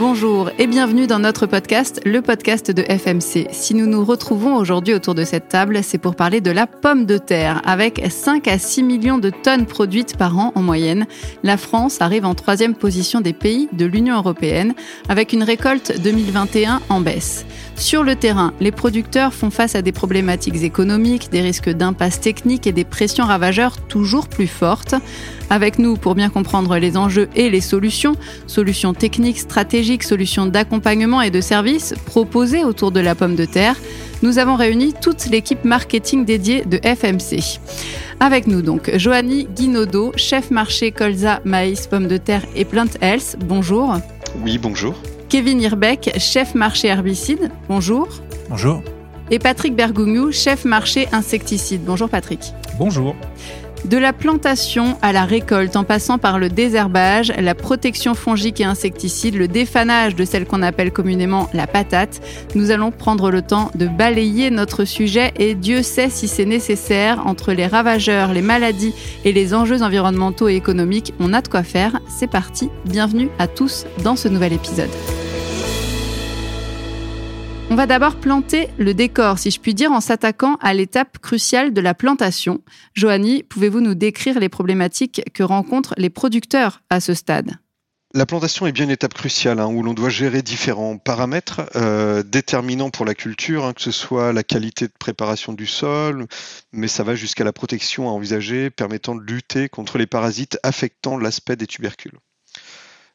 Bonjour et bienvenue dans notre podcast, le podcast de FMC. Si nous nous retrouvons aujourd'hui autour de cette table, c'est pour parler de la pomme de terre. Avec 5 à 6 millions de tonnes produites par an en moyenne, la France arrive en troisième position des pays de l'Union européenne, avec une récolte 2021 en baisse. Sur le terrain, les producteurs font face à des problématiques économiques, des risques d'impasse technique et des pressions ravageurs toujours plus fortes. Avec nous pour bien comprendre les enjeux et les solutions, solutions techniques, stratégiques, solutions d'accompagnement et de services proposées autour de la pomme de terre, nous avons réuni toute l'équipe marketing dédiée de FMC. Avec nous donc Joanny Guinaudot, chef marché colza, maïs, pommes de terre et plant health. Bonjour. Oui, bonjour. Kevin Irbeck, chef marché herbicide. Bonjour. Bonjour. Et Patrick Bergougnou, chef marché insecticide. Bonjour Patrick. Bonjour. De la plantation à la récolte, en passant par le désherbage, la protection fongique et insecticide, le défanage de celle qu'on appelle communément la patate, nous allons prendre le temps de balayer notre sujet et Dieu sait si c'est nécessaire. Entre les ravageurs, les maladies et les enjeux environnementaux et économiques, on a de quoi faire. C'est parti, bienvenue à tous dans ce nouvel épisode. Va d'abord planter le décor, si je puis dire, en s'attaquant à l'étape cruciale de la plantation. Joanie, pouvez-vous nous décrire les problématiques que rencontrent les producteurs à ce stade? La plantation est bien une étape cruciale hein, où l'on doit gérer différents paramètres euh, déterminants pour la culture, hein, que ce soit la qualité de préparation du sol, mais ça va jusqu'à la protection à envisager permettant de lutter contre les parasites affectant l'aspect des tubercules.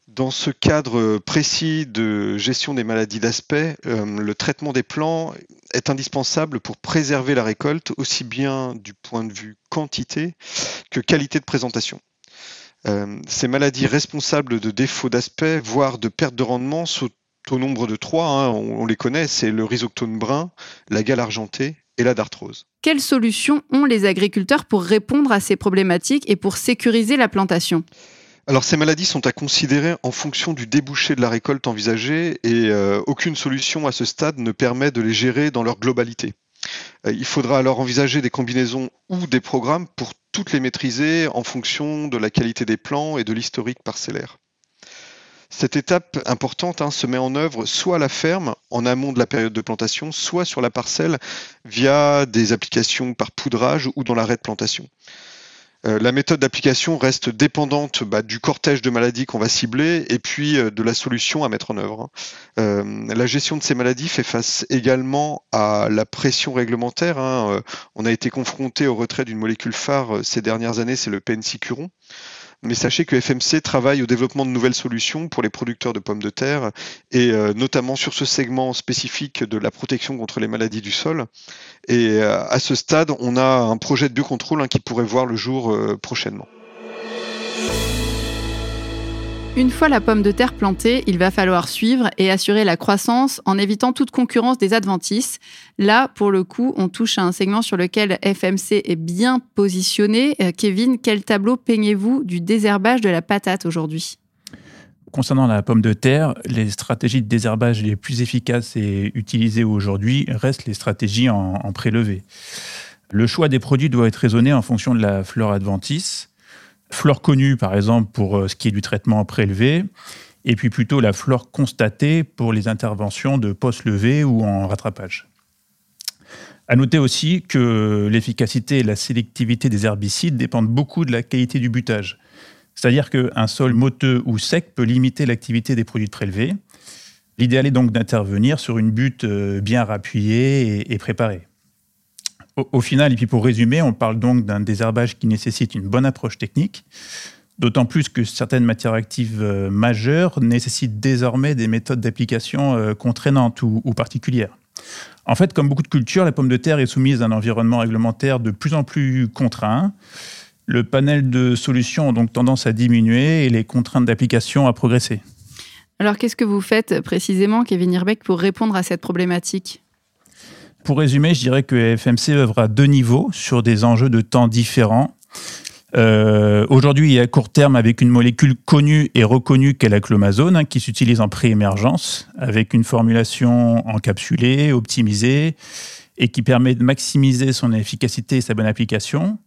Dans ce cadre précis de gestion des maladies d'aspect, euh, le traitement des plants est indispensable pour préserver la récolte aussi bien du point de vue quantité que qualité de présentation. Euh, ces maladies responsables de défauts d'aspect, voire de perte de rendement, sont au nombre de trois. Hein, on, les connaît, c'est le rhizoctone brun, la gale argentée et la dartrose. Quelles solutions ont les agriculteurs pour répondre à ces problématiques et pour sécuriser la plantation? Alors ces maladies sont à considérer en fonction du débouché de la récolte envisagée et euh, aucune solution à ce stade ne permet de les gérer dans leur globalité. Euh, il faudra alors envisager des combinaisons ou des programmes pour toutes les maîtriser en fonction de la qualité des plants et de l'historique parcellaire. Cette étape importante hein, se met en œuvre soit à la ferme, en amont de la période de plantation, soit sur la parcelle via des applications par poudrage ou dans l'arrêt de plantation. Euh, la méthode d'application reste dépendante bah, du cortège de maladies qu'on va cibler et puis euh, de la solution à mettre en œuvre. Hein. Euh, la gestion de ces maladies fait face également à la pression réglementaire. Hein. on a été confronté au retrait d'une molécule phare ces dernières années, c'est le pencicurone. Mais sachez que FMC travaille au développement de nouvelles solutions pour les producteurs de pommes de terre et euh, notamment sur ce segment spécifique de la protection contre les maladies du sol. Et euh, à ce stade, on a un projet de biocontrôle hein, qui pourrait voir le jour euh, prochainement. Une fois la pomme de terre plantée, il va falloir suivre et assurer la croissance en évitant toute concurrence des adventices. Là, pour le coup, on touche à un segment sur lequel FMC est bien positionné. Euh, Kevin, quel tableau peignez-vous du désherbage de la patate aujourd'hui? Concernant la pomme de terre, les stratégies de désherbage les plus efficaces et utilisées aujourd'hui restent les stratégies en, prélevé. Le choix des produits doit être raisonné en fonction de la fleur adventice flore connue, par exemple, pour euh, ce qui est du traitement prélevé, et puis plutôt la flore constatée pour les interventions de post-levé ou en rattrapage. À noter aussi que l'efficacité et la sélectivité des herbicides dépendent beaucoup de la qualité du butage. C'est-à-dire qu'un sol moteux ou sec peut limiter l'activité des produits prélevés. L'idéal est donc d'intervenir sur une butte euh, bien rappuyée et préparée. Au, final, et puis pour résumer, on parle donc d'un désherbage qui nécessite une bonne approche technique, d'autant plus que certaines matières actives euh, majeures nécessitent désormais des méthodes d'application euh, contraignantes ou, particulières. En fait, comme beaucoup de cultures, la pomme de terre est soumise à un environnement réglementaire de plus en plus contraint. Le panel de solutions a donc tendance à diminuer et les contraintes d'application à progresser. Alors, qu'est-ce que vous faites précisément, Kevin Irbeck, pour répondre à cette problématique? Pour résumer, je dirais que FMC œuvre à deux niveaux sur des enjeux de temps différents. Euh, aujourd'hui, est à court terme avec une molécule connue et reconnue qu'est la clomazone, hein, qui s'utilise en pré-émergence, avec une formulation encapsulée, optimisée, et qui permet de maximiser son efficacité et sa bonne application.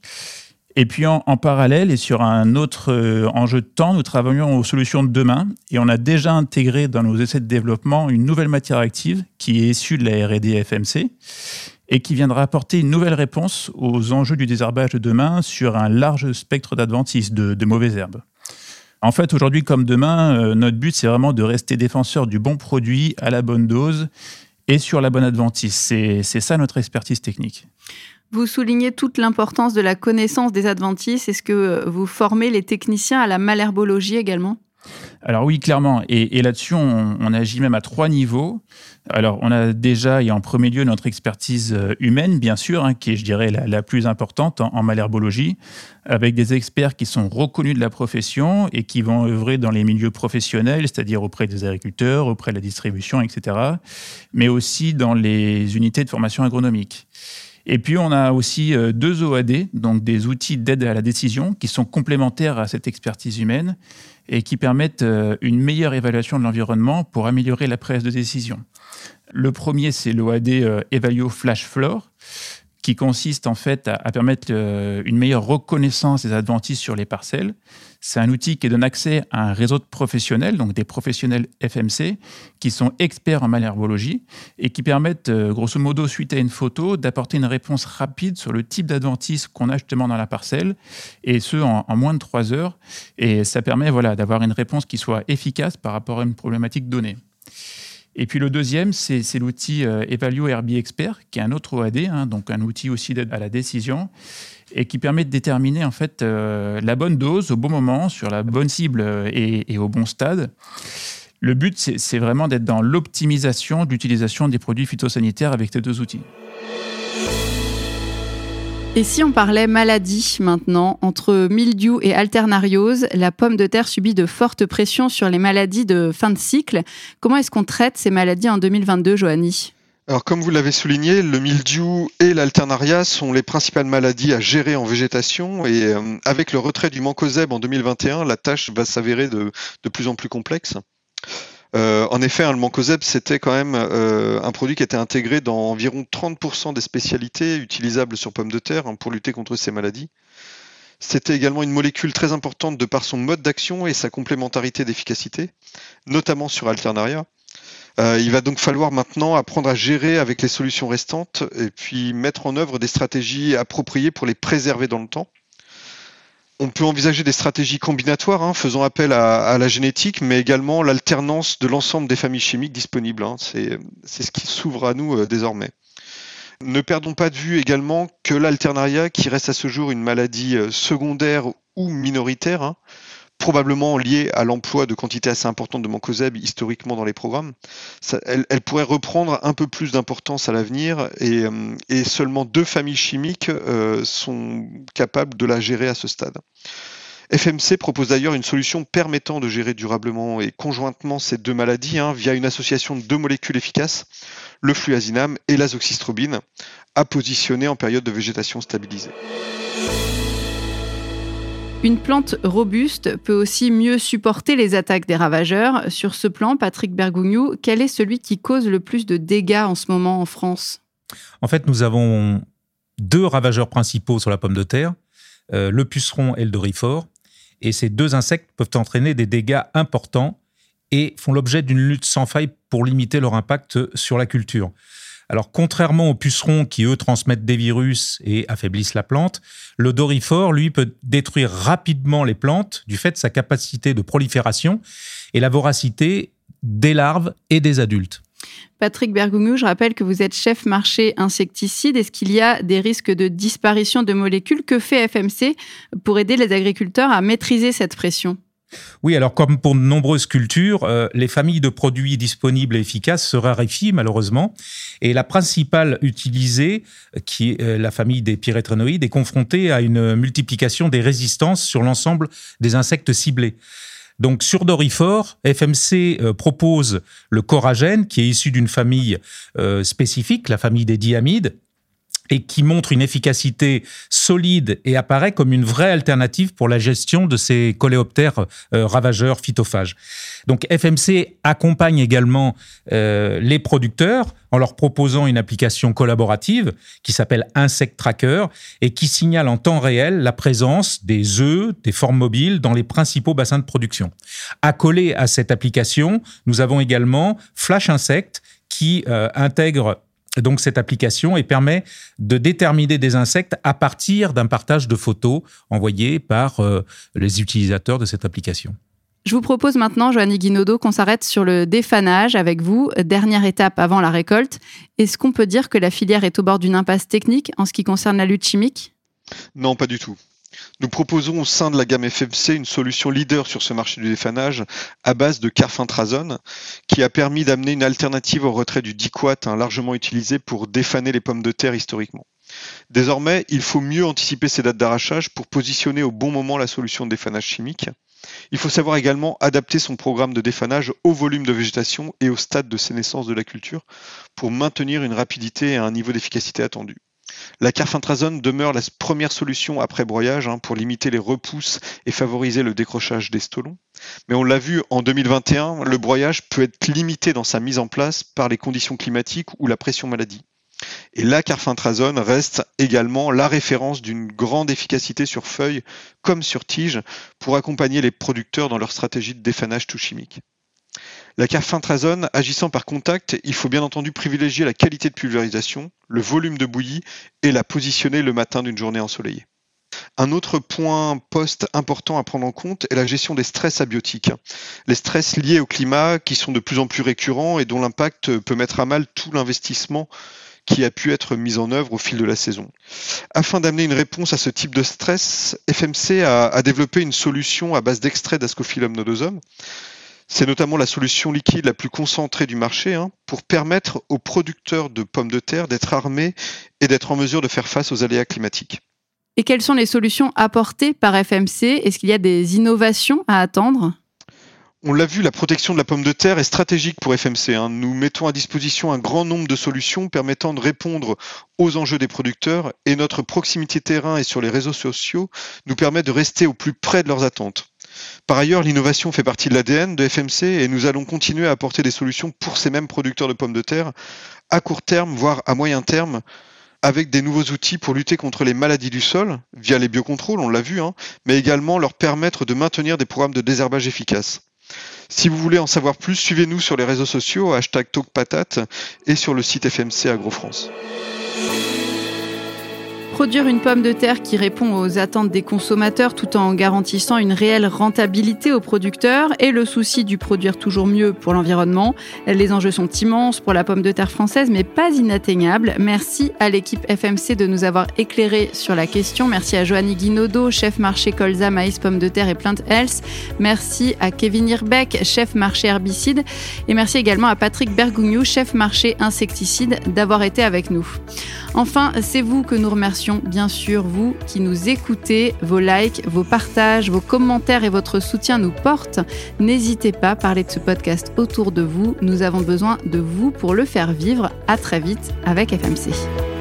Et puis en, parallèle et sur un autre euh, enjeu de temps, nous travaillons aux solutions de demain et on a déjà intégré dans nos essais de développement une nouvelle matière active qui est issue de la R&D FMC et qui viendra apporter une nouvelle réponse aux enjeux du désherbage de demain sur un large spectre d'adventices, de, mauvaises herbes. En fait, aujourd'hui comme demain, euh, notre but, c'est vraiment de rester défenseur du bon produit à la bonne dose et sur la bonne adventice. C'est ça notre expertise technique. Vous soulignez toute l'importance de la connaissance des adventices. Est-ce que vous formez les techniciens à la malherbologie également? Alors oui, clairement. Et, là-dessus, on, agit même à trois niveaux. Alors on a déjà, et en premier lieu, notre expertise euh, humaine, bien sûr, hein, qui est, je dirais, la, plus importante en, malherbologie, avec des experts qui sont reconnus de la profession et qui vont œuvrer dans les milieux professionnels, c'est-à-dire auprès des agriculteurs, auprès de la distribution, etc., mais aussi dans les unités de formation agronomique. Et puis, on a aussi euh, deux OAD, donc des outils d'aide à la décision, qui sont complémentaires à cette expertise humaine et qui permettent euh, une meilleure évaluation de l'environnement pour améliorer la prise de décision. Le premier, c'est l'OAD euh, Evalio Flash Floor, qui consiste en fait à, permettre euh, une meilleure reconnaissance des adventices sur les parcelles. C'est un outil qui donne accès à un réseau de professionnels, donc des professionnels FMC, qui sont experts en malherbologie et qui permettent, euh, grosso modo, suite à une photo, d'apporter une réponse rapide sur le type d'adventice qu'on a justement dans la parcelle, et ce, en, moins de trois heures. Et ça permet voilà, d'avoir une réponse qui soit efficace par rapport à une problématique donnée. Et puis le deuxième, c'est l'outil euh, Evalue RB Expert, qui est un autre OAD, hein, donc un outil aussi à la décision, et qui permet de déterminer en fait euh, la bonne dose au bon moment, sur la bonne cible euh, et, au bon stade. Le but, c'est vraiment d'être dans l'optimisation de l'utilisation des produits phytosanitaires avec ces deux outils. Et si on parlait maladie maintenant, entre mildiou et alternariose, la pomme de terre subit de fortes pressions sur les maladies de fin de cycle. Comment est-ce qu'on traite ces maladies en 2022, Joanie? Alors comme vous l'avez souligné, le mildiou et l'alternaria sont les principales maladies à gérer en végétation et euh, avec le retrait du mancozeb en 2021, la tâche va s'avérer de, de, plus en plus complexe. Euh, en effet, hein, le mancozeb, c'était quand même euh, un produit qui était intégré dans environ 30% des spécialités utilisables sur pommes de terre hein, pour lutter contre ces maladies. C'était également une molécule très importante de par son mode d'action et sa complémentarité d'efficacité, notamment sur Alternaria. Euh, il va donc falloir maintenant apprendre à gérer avec les solutions restantes et puis mettre en œuvre des stratégies appropriées pour les préserver dans le temps. On peut envisager des stratégies combinatoires, hein, faisant appel à, la génétique, mais également l'alternance de l'ensemble des familles chimiques disponibles. Hein. C'est ce qui s'ouvre à nous euh, désormais. Ne perdons pas de vue également que l'alternaria, qui reste à ce jour une maladie euh, secondaire ou minoritaire, hein, probablement liée à l'emploi de quantités assez importantes de mancozeb historiquement dans les programmes, elle, pourrait reprendre un peu plus d'importance à l'avenir et, euh, seulement deux familles chimiques euh, sont capables de la gérer à ce stade. FMC propose d'ailleurs une solution permettant de gérer durablement et conjointement ces deux maladies hein, via une association de deux molécules efficaces, le fluazinam et l'azoxystrobine, à positionner en période de végétation stabilisée. Une plante robuste peut aussi mieux supporter les attaques des ravageurs. Sur ce plan, Patrick Bergougnou, quel est celui qui cause le plus de dégâts en ce moment en France? En fait, nous avons deux ravageurs principaux sur la pomme de terre, euh, le puceron et le dorifort. Et ces deux insectes peuvent entraîner des dégâts importants et font l'objet d'une lutte sans faille pour limiter leur impact sur la culture. Alors, contrairement aux pucerons qui, eux, transmettent des virus et affaiblissent la plante, le dorifort, lui, peut détruire rapidement les plantes du fait de sa capacité de prolifération et la voracité des larves et des adultes. Patrick Bergougnou, je rappelle que vous êtes chef marché insecticide. Est-ce qu'il y a des risques de disparition de molécules? Que fait FMC pour aider les agriculteurs à maîtriser cette pression? Oui, alors comme pour de nombreuses cultures, euh, les familles de produits disponibles et efficaces se raréfient malheureusement. Et la principale utilisée, qui est euh, la famille des pyréthrinoïdes, est confrontée à une multiplication des résistances sur l'ensemble des insectes ciblés. Donc sur Dorifort, FMC euh, propose le coragène, qui est issu d'une famille spécifique, la famille des diamides, et qui montre une efficacité solide et apparaît comme une vraie alternative pour la gestion de ces coléoptères euh, ravageurs phytophages. Donc FMC accompagne également euh, les producteurs en leur proposant une application collaborative qui s'appelle Insect Tracker et qui signale en temps réel la présence des œufs, des formes mobiles dans les principaux bassins de production. Accolé à cette application, nous avons également Flash Insect qui euh, intègre donc cette application et permet de déterminer des insectes à partir d'un partage de photos envoyées par euh, les utilisateurs de cette application. Je vous propose maintenant, Joanny Guinaudot, qu'on s'arrête sur le défanage avec vous, dernière étape avant la récolte. Est-ce qu'on peut dire que la filière est au bord d'une impasse technique en ce qui concerne la lutte chimique? Non, pas du tout. Nous proposons au sein de la gamme FMC une solution leader sur ce marché du défanage à base de carfintrazone qui a permis d'amener une alternative au retrait du diquat hein, largement utilisé pour défaner les pommes de terre historiquement. Désormais, il faut mieux anticiper ces dates d'arrachage pour positionner au bon moment la solution de défanage chimique. Il faut savoir également adapter son programme de défanage au volume de végétation et au stade de sénescence de la culture pour maintenir une rapidité et un niveau d'efficacité attendu. La carfintrazone demeure la première solution après broyage hein, pour limiter les repousses et favoriser le décrochage des stolons. Mais on l'a vu en 2021, le broyage peut être limité dans sa mise en place par les conditions climatiques ou la pression maladie. Et la carfintrazone reste également la référence d'une grande efficacité sur feuilles comme sur tiges pour accompagner les producteurs dans leur stratégie de défanage tout chimique. La carfintrazone, agissant par contact, il faut bien entendu privilégier la qualité de pulvérisation, le volume de bouillie et la positionner le matin d'une journée ensoleillée. Un autre point post important à prendre en compte est la gestion des stress abiotiques. Les stress liés au climat qui sont de plus en plus récurrents et dont l'impact peut mettre à mal tout l'investissement qui a pu être mis en œuvre au fil de la saison. Afin d'amener une réponse à ce type de stress, FMC a, a développé une solution à base d'extrait d'Ascophyllum nodosum c'est notamment la solution liquide la plus concentrée du marché hein, pour permettre aux producteurs de pommes de terre d'être armés et d'être en mesure de faire face aux aléas climatiques. Et quelles sont les solutions apportées par FMC Est-ce qu'il y a des innovations à attendre? On l'a vu, la protection de la pomme de terre est stratégique pour FMC. Hein. Nous mettons à disposition un grand nombre de solutions permettant de répondre aux enjeux des producteurs et notre proximité terrain et sur les réseaux sociaux nous permet de rester au plus près de leurs attentes. Par ailleurs, l'innovation fait partie de l'ADN de FMC et nous allons continuer à apporter des solutions pour ces mêmes producteurs de pommes de terre à court terme, voire à moyen terme, avec des nouveaux outils pour lutter contre les maladies du sol, via les biocontrôles, on l'a vu, hein, mais également leur permettre de maintenir des programmes de désherbage efficaces. Si vous voulez en savoir plus, suivez-nous sur les réseaux sociaux, hashtag TalkPatate, et sur le site FMC AgroFrance. Produire une pomme de terre qui répond aux attentes des consommateurs tout en garantissant une réelle rentabilité aux producteurs et le souci du produire toujours mieux pour l'environnement. Les enjeux sont immenses pour la pomme de terre française, mais pas inatteignables. Merci à l'équipe FMC de nous avoir éclairé sur la question. Merci à Joanny Guinaudot, chef marché colza, maïs, pomme de terre et Plant Health. Merci à Kevin Irbeck, chef marché herbicide. Et merci également à Patrick Bergougnou, chef marché insecticide, d'avoir été avec nous. Enfin, c'est vous que nous remercions, bien sûr, vous qui nous écoutez. Vos likes, vos partages, vos commentaires et votre soutien nous portent. N'hésitez pas à parler de ce podcast autour de vous. Nous avons besoin de vous pour le faire vivre. À très vite avec FMC.